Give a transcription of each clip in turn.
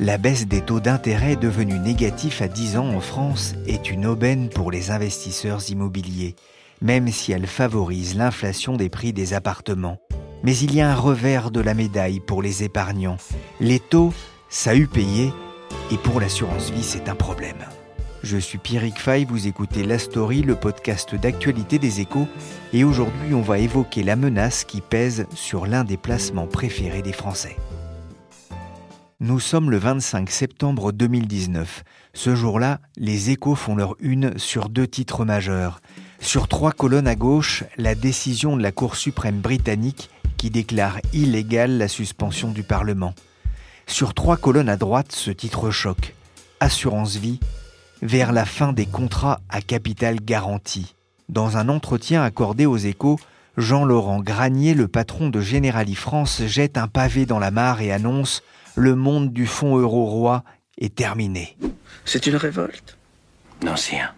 la baisse des taux d'intérêt devenus négatifs à 10 ans en France est une aubaine pour les investisseurs immobiliers, même si elle favorise l'inflation des prix des appartements. Mais il y a un revers de la médaille pour les épargnants. Les taux, ça a eu payé, et pour l'assurance vie, c'est un problème. Je suis Pierrick Fay, vous écoutez La Story, le podcast d'actualité des échos, et aujourd'hui on va évoquer la menace qui pèse sur l'un des placements préférés des Français. Nous sommes le 25 septembre 2019. Ce jour-là, les échos font leur une sur deux titres majeurs. Sur trois colonnes à gauche, la décision de la Cour suprême britannique qui déclare illégale la suspension du Parlement. Sur trois colonnes à droite, ce titre choc. Assurance vie, vers la fin des contrats à capital garanti. Dans un entretien accordé aux échos, Jean-Laurent Granier, le patron de Generali France, jette un pavé dans la mare et annonce le monde du fonds euro-roi est terminé. C'est une révolte? Non, c'est un.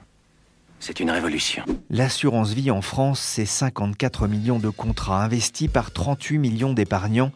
C'est une révolution. L'assurance vie en France, c'est 54 millions de contrats investis par 38 millions d'épargnants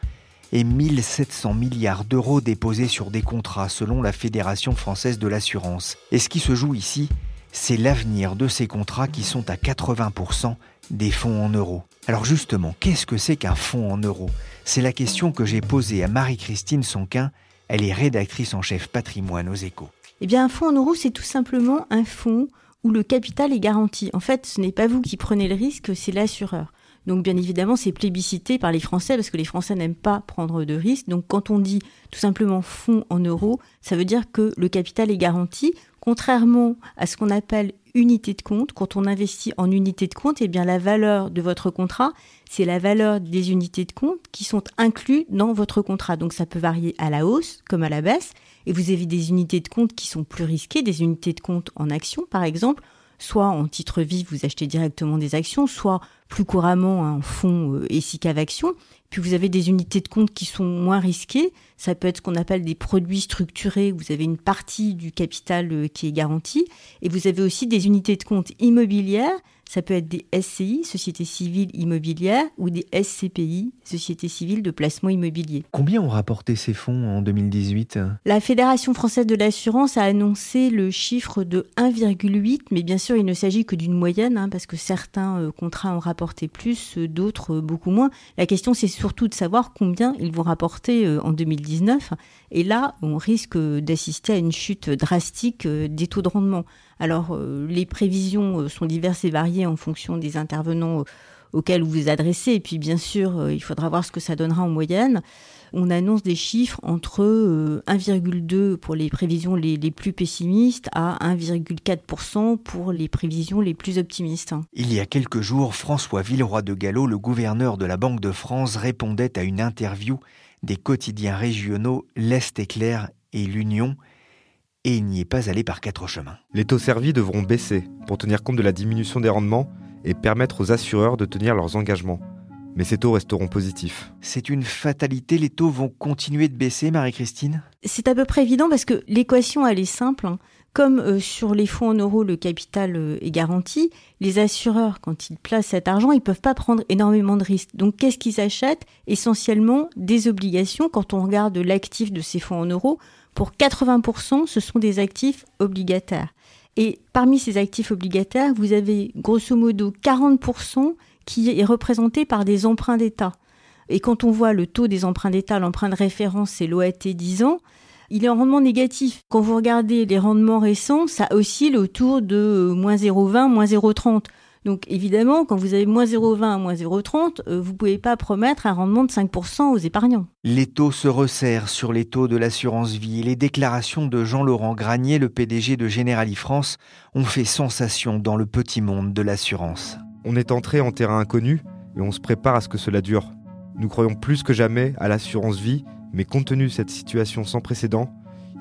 et 1700 milliards d'euros déposés sur des contrats selon la Fédération française de l'assurance. Et ce qui se joue ici, c'est l'avenir de ces contrats qui sont à 80% des fonds en euros. Alors justement, qu'est-ce que c'est qu'un fonds en euros? C'est la question que j'ai posée à Marie-Christine Sonquin. Elle est rédactrice en chef patrimoine aux échos. Eh bien, un fonds en euros, c'est tout simplement un fonds où le capital est garanti. En fait, ce n'est pas vous qui prenez le risque, c'est l'assureur. Donc bien évidemment, c'est plébiscité par les Français parce que les Français n'aiment pas prendre de risques. Donc quand on dit tout simplement fonds en euros, ça veut dire que le capital est garanti, contrairement à ce qu'on appelle unité de compte. Quand on investit en unité de compte, eh bien la valeur de votre contrat, c'est la valeur des unités de compte qui sont inclus dans votre contrat. Donc ça peut varier à la hausse comme à la baisse. Et vous avez des unités de compte qui sont plus risquées, des unités de compte en action par exemple, soit en titre vif, vous achetez directement des actions, soit plus couramment un fonds euh, et SICAV Action. Puis vous avez des unités de compte qui sont moins risquées. Ça peut être ce qu'on appelle des produits structurés. Vous avez une partie du capital euh, qui est garantie. Et vous avez aussi des unités de compte immobilières ça peut être des SCI, Sociétés civiles immobilières, ou des SCPI, Sociétés civiles de placement immobilier. Combien ont rapporté ces fonds en 2018 La Fédération française de l'assurance a annoncé le chiffre de 1,8, mais bien sûr il ne s'agit que d'une moyenne, hein, parce que certains euh, contrats ont rapporté plus, euh, d'autres euh, beaucoup moins. La question c'est surtout de savoir combien ils vont rapporter en 2019. Et là, on risque d'assister à une chute drastique des taux de rendement. Alors, euh, les prévisions euh, sont diverses et variées en fonction des intervenants euh, auxquels vous vous adressez. Et puis, bien sûr, il faudra voir ce que ça donnera en moyenne. On annonce des chiffres entre 1,2 pour les prévisions les, plus pessimistes à 1,4% pour les prévisions les plus optimistes. Il y a quelques jours, François Villeroy de Gallo, le gouverneur de la Banque de France, répondait à une interview des quotidiens régionaux L'Est éclair et l'Union et il n'y est pas allé par quatre chemins. Les taux servis devront baisser pour tenir compte de la diminution des rendements et permettre aux assureurs de tenir leurs engagements. Mais ces taux resteront positifs. C'est une fatalité, les taux vont continuer de baisser, Marie-Christine? C'est à peu près évident parce que l'équation, elle est simple. Hein. Comme euh, sur les fonds en euros, le capital euh, est garanti, les assureurs, quand ils placent cet argent, ils ne peuvent pas prendre énormément de risques. Donc, qu'est-ce qu'ils achètent? Essentiellement des obligations. Quand on regarde l'actif de ces fonds en euros, pour 80%, ce sont des actifs obligataires. Et parmi ces actifs obligataires, vous avez grosso modo 40% qui est représenté par des emprunts d'État. Et quand on voit le taux des emprunts d'État, l'emprunt de référence, c'est l'OAT 10 ans, il est en rendement négatif. Quand vous regardez les rendements récents, ça oscille autour de moins 0,20, moins 0,30. Donc évidemment, quand vous avez moins 0,20 moins 0,30, euh, vous ne pouvez pas promettre un rendement de 5% aux épargnants. Les taux se resserrent sur les taux de l'assurance vie. Les déclarations de Jean-Laurent Granier, le PDG de Generali France, ont fait sensation dans le petit monde de l'assurance. On est entré en terrain inconnu et on se prépare à ce que cela dure. Nous croyons plus que jamais à l'assurance vie, mais compte tenu de cette situation sans précédent,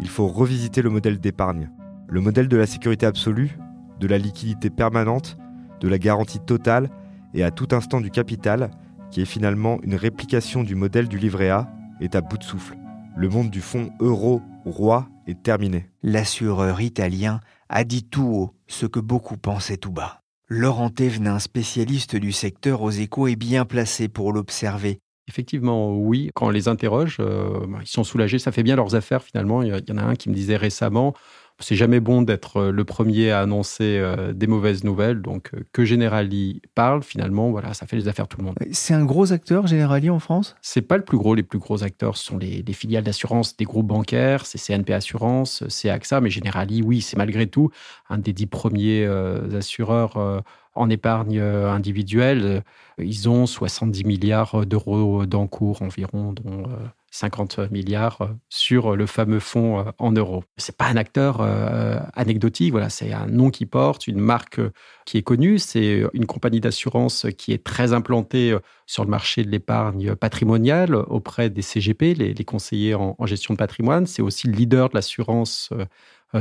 il faut revisiter le modèle d'épargne. Le modèle de la sécurité absolue, de la liquidité permanente de la garantie totale et à tout instant du capital, qui est finalement une réplication du modèle du livret A, est à bout de souffle. Le monde du fonds euro-roi est terminé. L'assureur italien a dit tout haut ce que beaucoup pensaient tout bas. Laurent Thévenin, spécialiste du secteur aux échos, est bien placé pour l'observer. Effectivement, oui. Quand on les interroge, euh, bah, ils sont soulagés. Ça fait bien leurs affaires, finalement. Il y en a un qui me disait récemment c'est jamais bon d'être euh, le premier à annoncer euh, des mauvaises nouvelles. Donc, euh, que Generali parle, finalement, voilà, ça fait les affaires tout le monde. C'est un gros acteur, Generali, en France? C'est pas le plus gros. Les plus gros acteurs sont les, filiales d'assurance des groupes bancaires, c'est CNP Assurance, c'est AXA, mais Generali, oui, c'est malgré tout un des dix premiers assureurs en épargne individuelle. Ils ont 70 milliards d'euros d'encours environ, dont 50 milliards euh, sur le fameux fonds euh, en euros. C'est pas un acteur euh, anecdotique, voilà, c'est un nom qui porte, une marque qui est connue, c'est une compagnie d'assurance qui est très implantée sur le marché de l'épargne patrimoniale auprès des CGP, les, conseillers en, gestion de patrimoine. C'est aussi le leader de l'assurance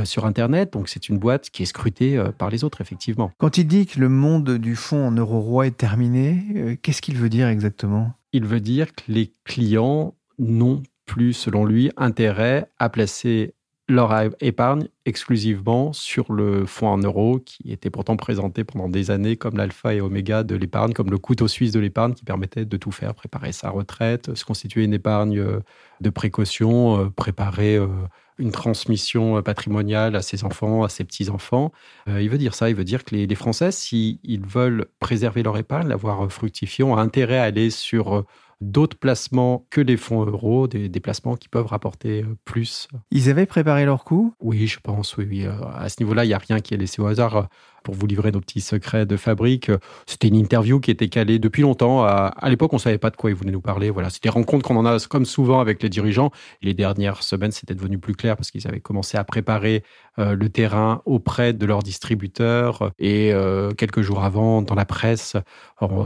sur Internet. Donc, c'est une boîte qui est scrutée par les autres, effectivement. Quand il dit que le monde du fonds en euro roi est terminé, qu'est-ce qu'il veut dire exactement? Il veut dire que les clients n'ont plus, selon lui, intérêt à placer leur épargne exclusivement sur le fonds en euros qui était pourtant présenté pendant des années comme l'alpha et oméga de l'épargne, comme le couteau suisse de l'épargne qui permettait de tout faire, préparer sa retraite, se constituer une épargne euh, de précaution, euh, préparer euh, une transmission patrimoniale à ses enfants, à ses petits-enfants. il veut dire ça, il veut dire que les, Français, s'ils veulent préserver leur épargne, l'avoir fructifiée, ont intérêt à aller sur d'autres placements que les fonds euros, des, placements qui peuvent rapporter euh, plus. Ils avaient préparé leur coup? Oui, je pense, oui. oui. Euh, à ce niveau-là, il n'y a rien qui est laissé au hasard pour vous livrer nos petits secrets de fabrique. C'était une interview qui était calée depuis longtemps. À, l'époque, on ne savait pas de quoi ils voulaient nous parler. Voilà, c'était des rencontres qu'on en a comme souvent avec les dirigeants. Les dernières semaines, c'était devenu plus clair parce qu'ils avaient commencé à préparer euh, le terrain auprès de leurs distributeurs. Et euh, quelques jours avant, dans la presse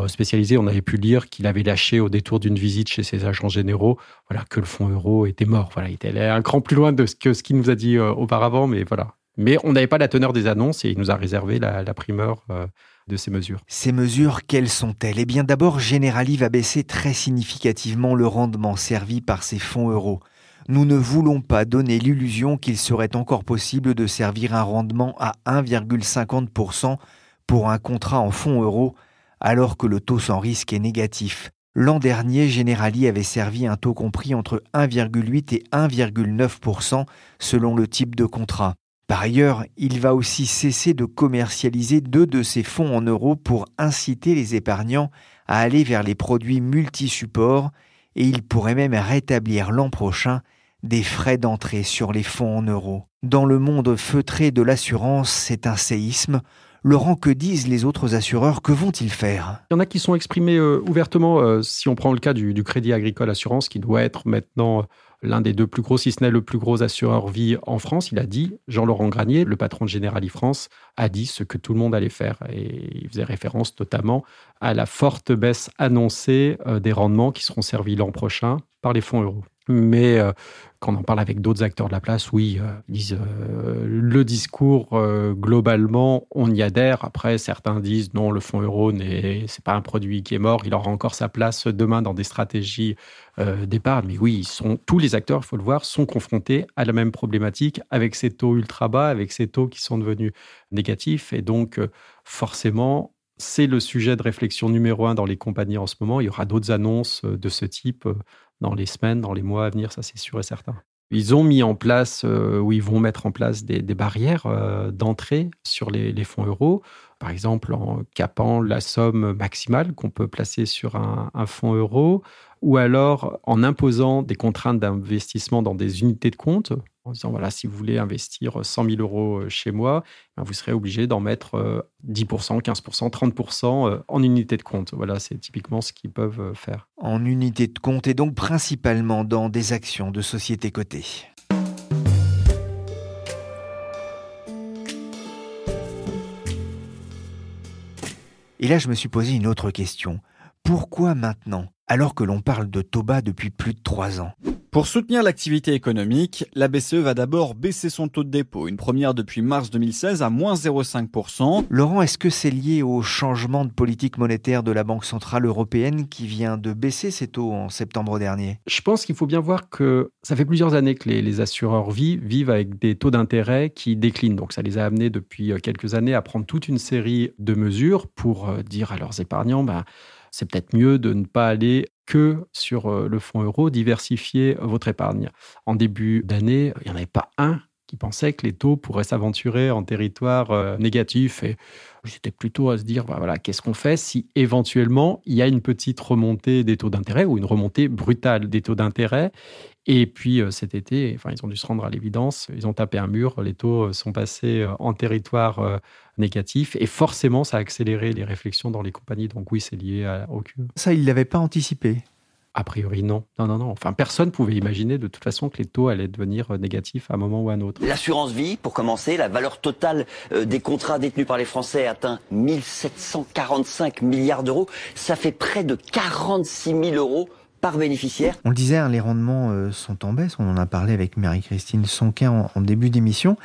spécialisée, on avait pu lire qu'il avait lâché au détour d'une visite chez ses agents généraux, voilà, que le fonds euro était mort. Voilà, il était allé un cran plus loin de ce que ce qu'il nous a dit euh, auparavant, mais voilà, mais on n'avait pas la teneur des annonces et il nous a réservé la, primeur euh, de ces mesures. Ces mesures, quelles sont-elles? Eh bien d'abord, Generali va baisser très significativement le rendement servi par ces fonds euros. Nous ne voulons pas donner l'illusion qu'il serait encore possible de servir un rendement à 1,50% pour un contrat en fonds euros alors que le taux sans risque est négatif. L'an dernier, Generali avait servi un taux compris entre 1,8 et 1,9% selon le type de contrat. Par ailleurs, il va aussi cesser de commercialiser deux de ses fonds en euros pour inciter les épargnants à aller vers les produits multi-supports et il pourrait même rétablir l'an prochain des frais d'entrée sur les fonds en euros. Dans le monde feutré de l'assurance, c'est un séisme. Laurent, que disent les autres assureurs? Que vont-ils faire? Il y en a qui sont exprimés euh, ouvertement, euh, si on prend le cas du, du, Crédit Agricole Assurance, qui doit être maintenant l'un des deux plus gros, si ce n'est le plus gros assureur vie en France, il a dit, Jean-Laurent Granier, le patron de Generali France, a dit ce que tout le monde allait faire. Et il faisait référence notamment à la forte baisse annoncée euh, des rendements qui seront servis l'an prochain par les fonds euros. Mais euh, quand on en parle avec d'autres acteurs de la place, oui, euh, disent euh, le discours globalement, on y adhère. Après, certains disent non, le fonds euro n'est c'est pas un produit qui est mort, il aura encore sa place demain dans des stratégies d'épargne. Mais oui, sont tous les acteurs, il faut le voir, sont confrontés à la même problématique avec ces taux ultra bas, avec ces taux qui sont devenus négatifs, et donc forcément c'est le sujet de réflexion numéro un dans les compagnies en ce moment. Il y aura d'autres annonces de ce type dans les semaines, dans les mois à venir, ça c'est sûr et certain. Ils ont mis en place, euh, ou ils vont mettre en place des, barrières euh, d'entrée sur les, fonds euros, par exemple en capant la somme maximale qu'on peut placer sur un, fonds euro. ou alors en imposant des contraintes d'investissement dans des unités de compte, en disant voilà, si vous voulez investir 100 000 euros chez moi, ben, vous serez obligé d'en mettre 10%, 15%, 30% en unité de compte. Voilà, c'est typiquement ce qu'ils peuvent faire. En unité de compte et donc principalement dans des actions de société cotées. Et là, je me suis posé une autre question. Pourquoi maintenant, alors que l'on parle de Toba depuis plus de trois ans? Pour soutenir l'activité économique, la BCE va d'abord baisser son taux de dépôt, une première depuis mars 2016 à moins 0,5%. Laurent, est-ce que c'est lié au changement de politique monétaire de la Banque Centrale Européenne qui vient de baisser ses taux en septembre dernier? Je pense qu'il faut bien voir que ça fait plusieurs années que les, assureurs vivent, vivent avec des taux d'intérêt qui déclinent. Donc ça les a amenés depuis euh, quelques années à prendre toute une série de mesures pour euh, dire à leurs épargnants, bah, c'est peut-être mieux de ne pas aller que sur euh, le fonds euro, diversifier votre épargne. En début d'année, il n'y en avait pas un qui pensait que les taux pourraient s'aventurer en territoire euh, négatif. Et j'étais plutôt à se dire, bah, voilà, qu'est-ce qu'on fait si éventuellement il y a une petite remontée des taux d'intérêt ou une remontée brutale des taux d'intérêt et puis euh, cet été, enfin, ils ont dû se rendre à l'évidence, ils ont tapé un mur, les taux sont passés en territoire négatif. Et forcément, ça a accéléré les réflexions dans les compagnies. Donc oui, c'est lié à, au QE. Ça, il ne l'avait pas anticipé? A priori, non. Non, non, non. Enfin, personne pouvait imaginer de toute façon que les taux allaient devenir euh, négatifs à un moment ou à un autre. L'assurance vie, pour commencer, la valeur totale euh, des contrats détenus par les Français atteint 1745 milliards d'euros. Ça fait près de 46 000 euros par bénéficiaire. On le disait, hein, les rendements euh, sont en baisse. On en a parlé avec Marie-Christine Sonquin en début d'émission.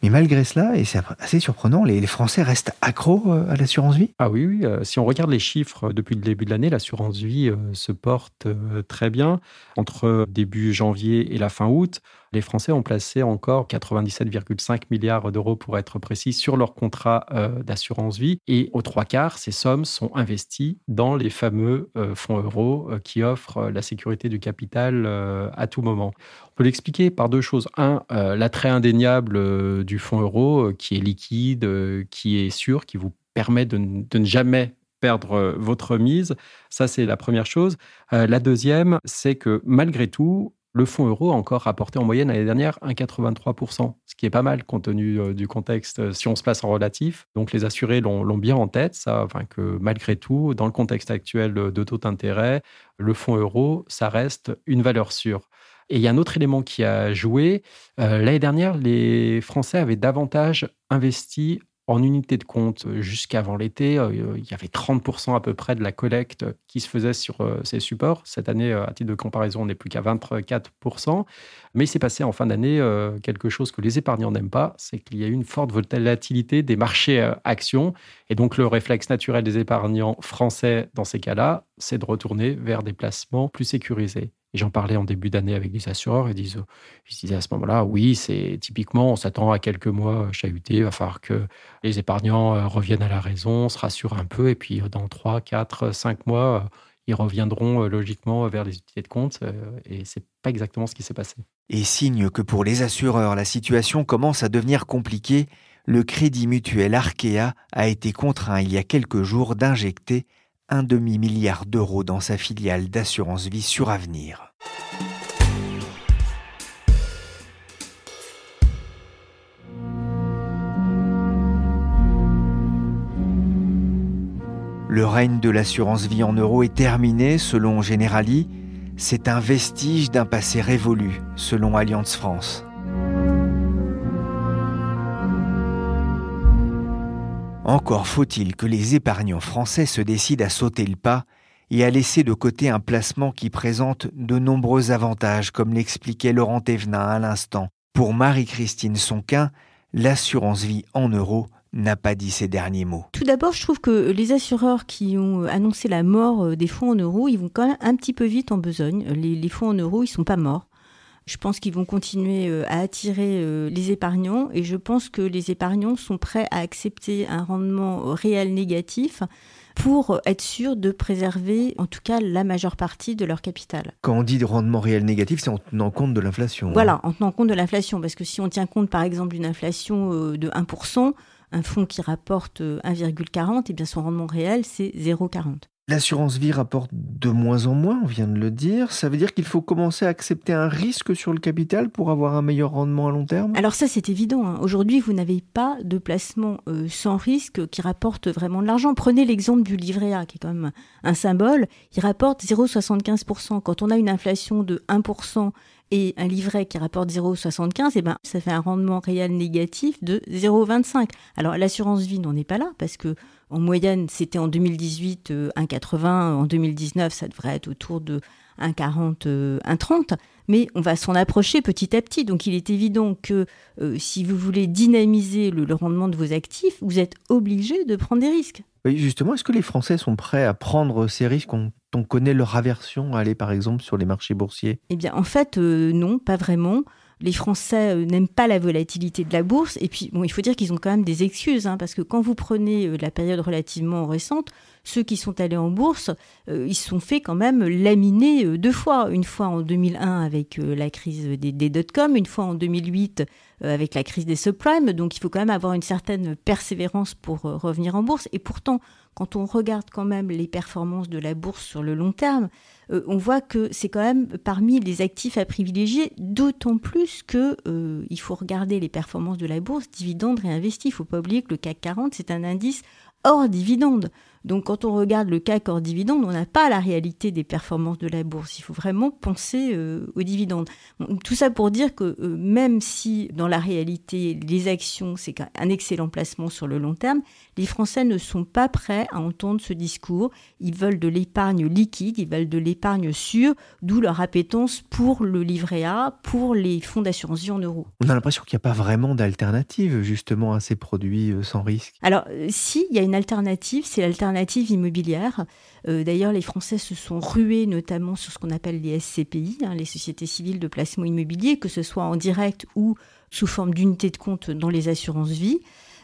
Mais malgré cela, et c'est assez surprenant, les, Français restent accros euh, à l'assurance vie? Ah oui, oui. Euh, si on regarde les chiffres depuis le début de l'année, l'assurance vie se porte très bien. Entre début janvier et la fin août, les Français ont placé encore 97,5 milliards d'euros, pour être précis, sur leur contrat euh, d'assurance vie. Et aux trois quarts, ces sommes sont investies dans les fameux euh, fonds euros euh, qui offrent la sécurité du capital à tout moment. On peut l'expliquer par deux choses. Un, l'attrait indéniable du fonds euro qui est liquide, qui est sûr, qui vous permet de, de ne jamais perdre votre mise. Ça, c'est la première chose. la deuxième, c'est que malgré tout, le fonds euro a encore rapporté en moyenne l'année dernière 1,83%, ce qui est pas mal compte tenu euh, du contexte euh, si on se place en relatif. Donc les assurés l'ont bien en tête, ça, enfin, que malgré tout, dans le contexte actuel de taux d'intérêt, le fonds euro, ça reste une valeur sûre. Et il y a un autre élément qui a joué. Euh, l'année dernière, les Français avaient davantage investi en unité de compte, euh, jusqu'avant l'été, euh, il y avait 30% à peu près de la collecte qui se faisait sur euh, ces supports. Cette année, à titre de comparaison, on n'est plus qu'à 24%. Mais il s'est passé en fin d'année quelque chose que les épargnants n'aiment pas, c'est qu'il y a eu une forte volatilité des marchés actions. Et donc, le réflexe naturel des épargnants français dans ces cas-là, c'est de retourner vers des placements plus sécurisés. J'en parlais en début d'année avec les assureurs. Ils, disent, ils disaient à ce moment-là, oui, c'est typiquement, on s'attend à quelques mois chahutés. Il va falloir que les épargnants euh, reviennent à la raison, se rassurent un peu. Et puis, euh, dans 3, 4, 5 mois, euh, ils reviendront logiquement vers les unités de compte. Et c'est pas exactement ce qui s'est passé. Et signe que pour les assureurs, la situation commence à devenir compliquée, le Crédit Mutuel Arkea a été contraint il y a quelques jours d'injecter un demi-milliard d'euros dans sa filiale d'assurance vie sur avenir. Le règne de l'assurance vie en euros est terminé selon Generali. C'est un vestige d'un passé révolu selon Alliance France. Encore faut-il que les épargnants français se décident à sauter le pas et à laisser de côté un placement qui présente de nombreux avantages, comme l'expliquait Laurent Thévenin à l'instant. Pour Marie-Christine Sonquin, l'assurance vie en euros n'a pas dit ses derniers mots. Tout d'abord, je trouve que les assureurs qui ont annoncé la mort euh, des fonds en euros, ils vont quand même un petit peu vite en besogne. Les, fonds en euros, ils sont pas morts. Je pense qu'ils vont continuer euh, à attirer euh, les épargnants et je pense que les épargnants sont prêts à accepter un rendement réel négatif pour être sûr de préserver en tout cas la majeure partie de leur capital. Quand on dit de rendement réel négatif, c'est en tenant compte de l'inflation. Hein. Voilà, en tenant compte de l'inflation, parce que si on tient compte par exemple d'une inflation euh, de 1%, un fonds qui rapporte 1,40, et eh bien son rendement réel c'est 0,40. L'assurance vie rapporte de moins en moins, on vient de le dire. Ça veut dire qu'il faut commencer à accepter un risque sur le capital pour avoir un meilleur rendement à long terme? Alors ça, c'est évident. Hein. Aujourd'hui, vous n'avez pas de placement euh, sans risque qui rapporte vraiment de l'argent. Prenez l'exemple du livret A, qui est quand même un symbole. Il rapporte 0,75%. Quand on a une inflation de 1% et un livret qui rapporte 0,75, eh ben, ça fait un rendement réel négatif de 0,25. Alors l'assurance vie n'en est pas là parce que en moyenne, c'était en 2018 1,80, euh, en 2019, ça devrait être autour de 1,40, 1,30, euh, mais on va s'en approcher petit à petit. Donc il est évident que euh, si vous voulez dynamiser le, rendement de vos actifs, vous êtes obligé de prendre des risques. Justement, est-ce que les Français sont prêts à prendre ces risques? On connaît leur aversion à aller par exemple sur les marchés boursiers? Eh bien en fait, non, pas vraiment les Français euh, n'aiment pas la volatilité de la bourse. Et puis, bon, il faut dire qu'ils ont quand même des excuses, hein, parce que quand vous prenez euh, la période relativement récente, ceux qui sont allés en bourse, euh, ils se sont fait quand même laminer deux fois. Une fois en 2001 avec la crise des, des dot-com, une fois en 2008 avec la crise des subprimes. Donc, il faut quand même avoir une certaine persévérance pour revenir en bourse. Et pourtant, quand on regarde quand même les performances de la bourse sur le long terme, euh, on voit que c'est quand même parmi les actifs à privilégier, d'autant plus que euh, il faut regarder les performances de la bourse, dividendes réinvestis. Il faut pas oublier que le CAC 40, c'est un indice hors dividende. Donc quand on regarde le CAC hors dividende, on n'a pas la réalité des performances de la bourse. Il faut vraiment penser euh, aux dividendes. tout ça pour dire que même si dans la réalité les actions c'est un excellent placement sur le long terme, les Français ne sont pas prêts à entendre ce discours. Ils veulent de l'épargne liquide, ils veulent de l'épargne sûre, d'où leur appétence pour le livret A, pour les fonds d'assurance vie en euros. On a l'impression qu'il n'y a pas vraiment d'alternative justement à ces produits euh, sans risque. Alors euh, si, il y a une alternative, c'est l'alternative immobilière. Euh, d'ailleurs, les Français se sont rués notamment sur ce qu'on appelle les SCPI, hein, les sociétés civiles de placement immobilier, que ce soit en direct ou sous forme d'unité de compte dans les assurances vie.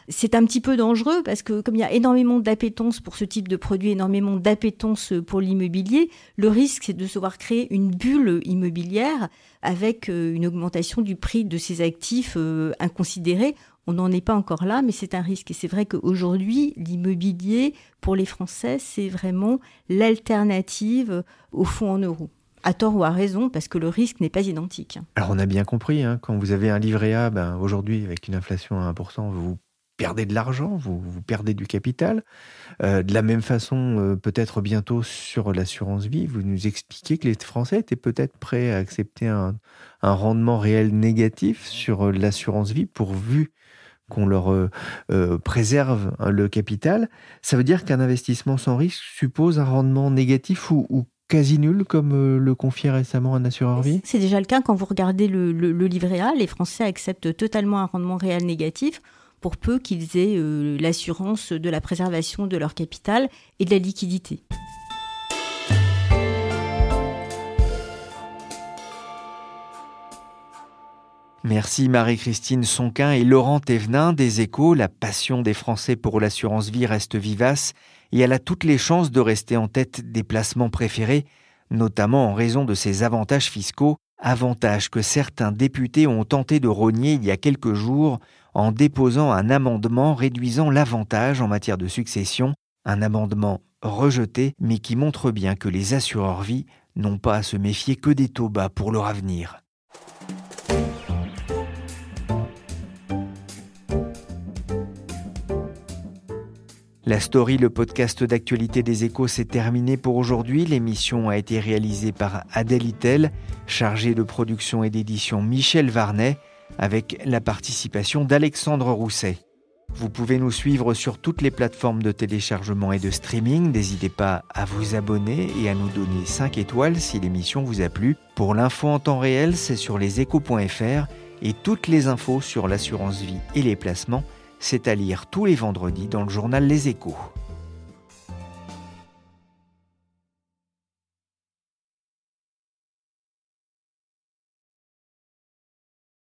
C'est un petit peu dangereux parce que comme il y a énormément d'appétence pour ce type de produit, énormément d'appétence pour l'immobilier, le risque c'est de se voir créer une bulle immobilière avec euh, une augmentation du prix de ces actifs euh, inconsidérés. On n'en est pas encore là, mais c'est un risque. Et c'est vrai qu'aujourd'hui, l'immobilier, pour les Français, c'est vraiment l'alternative au fonds en euros à tort ou à raison, parce que le risque n'est pas identique. Alors on a bien compris, hein, quand vous avez un livret A, ben, aujourd'hui avec une inflation à 1%, vous perdez de l'argent, vous, perdez du capital. Euh, de la même façon, euh, peut-être bientôt sur l'assurance vie, vous nous expliquez que les Français étaient peut-être prêts à accepter un, rendement réel négatif sur euh, l'assurance vie pourvu qu'on leur préserve hein, le capital. Ça veut dire qu'un investissement sans risque suppose un rendement négatif ou, quasi nul, comme le confiait récemment un assureur vie? C'est déjà le cas quand vous regardez le, le livret A. Les Français acceptent totalement un rendement réel négatif pour peu qu'ils aient euh, l'assurance de la préservation de leur capital et de la liquidité. Merci Marie-Christine Sonquin et Laurent Thévenin des Échos. La passion des Français pour l'assurance vie reste vivace et elle a toutes les chances de rester en tête des placements préférés, notamment en raison de ses avantages fiscaux, avantages que certains députés ont tenté de rogner il y a quelques jours en déposant un amendement réduisant l'avantage en matière de succession, un amendement rejeté mais qui montre bien que les assureurs vie n'ont pas à se méfier que des taux bas pour leur avenir. La story, le podcast d'actualité des échos, s'est terminé pour aujourd'hui. L'émission a été réalisée par Adèle Itel, chargée de production et d'édition Michel Varnet avec la participation d'Alexandre Rousset. Vous pouvez nous suivre sur toutes les plateformes de téléchargement et de streaming. N'hésitez pas à vous abonner et à nous donner 5 étoiles si l'émission vous a plu. Pour l'info en temps réel, c'est sur leséchos.fr et toutes les infos sur l'assurance vie et les placements, c'est à lire tous les vendredis dans le journal Les Échos.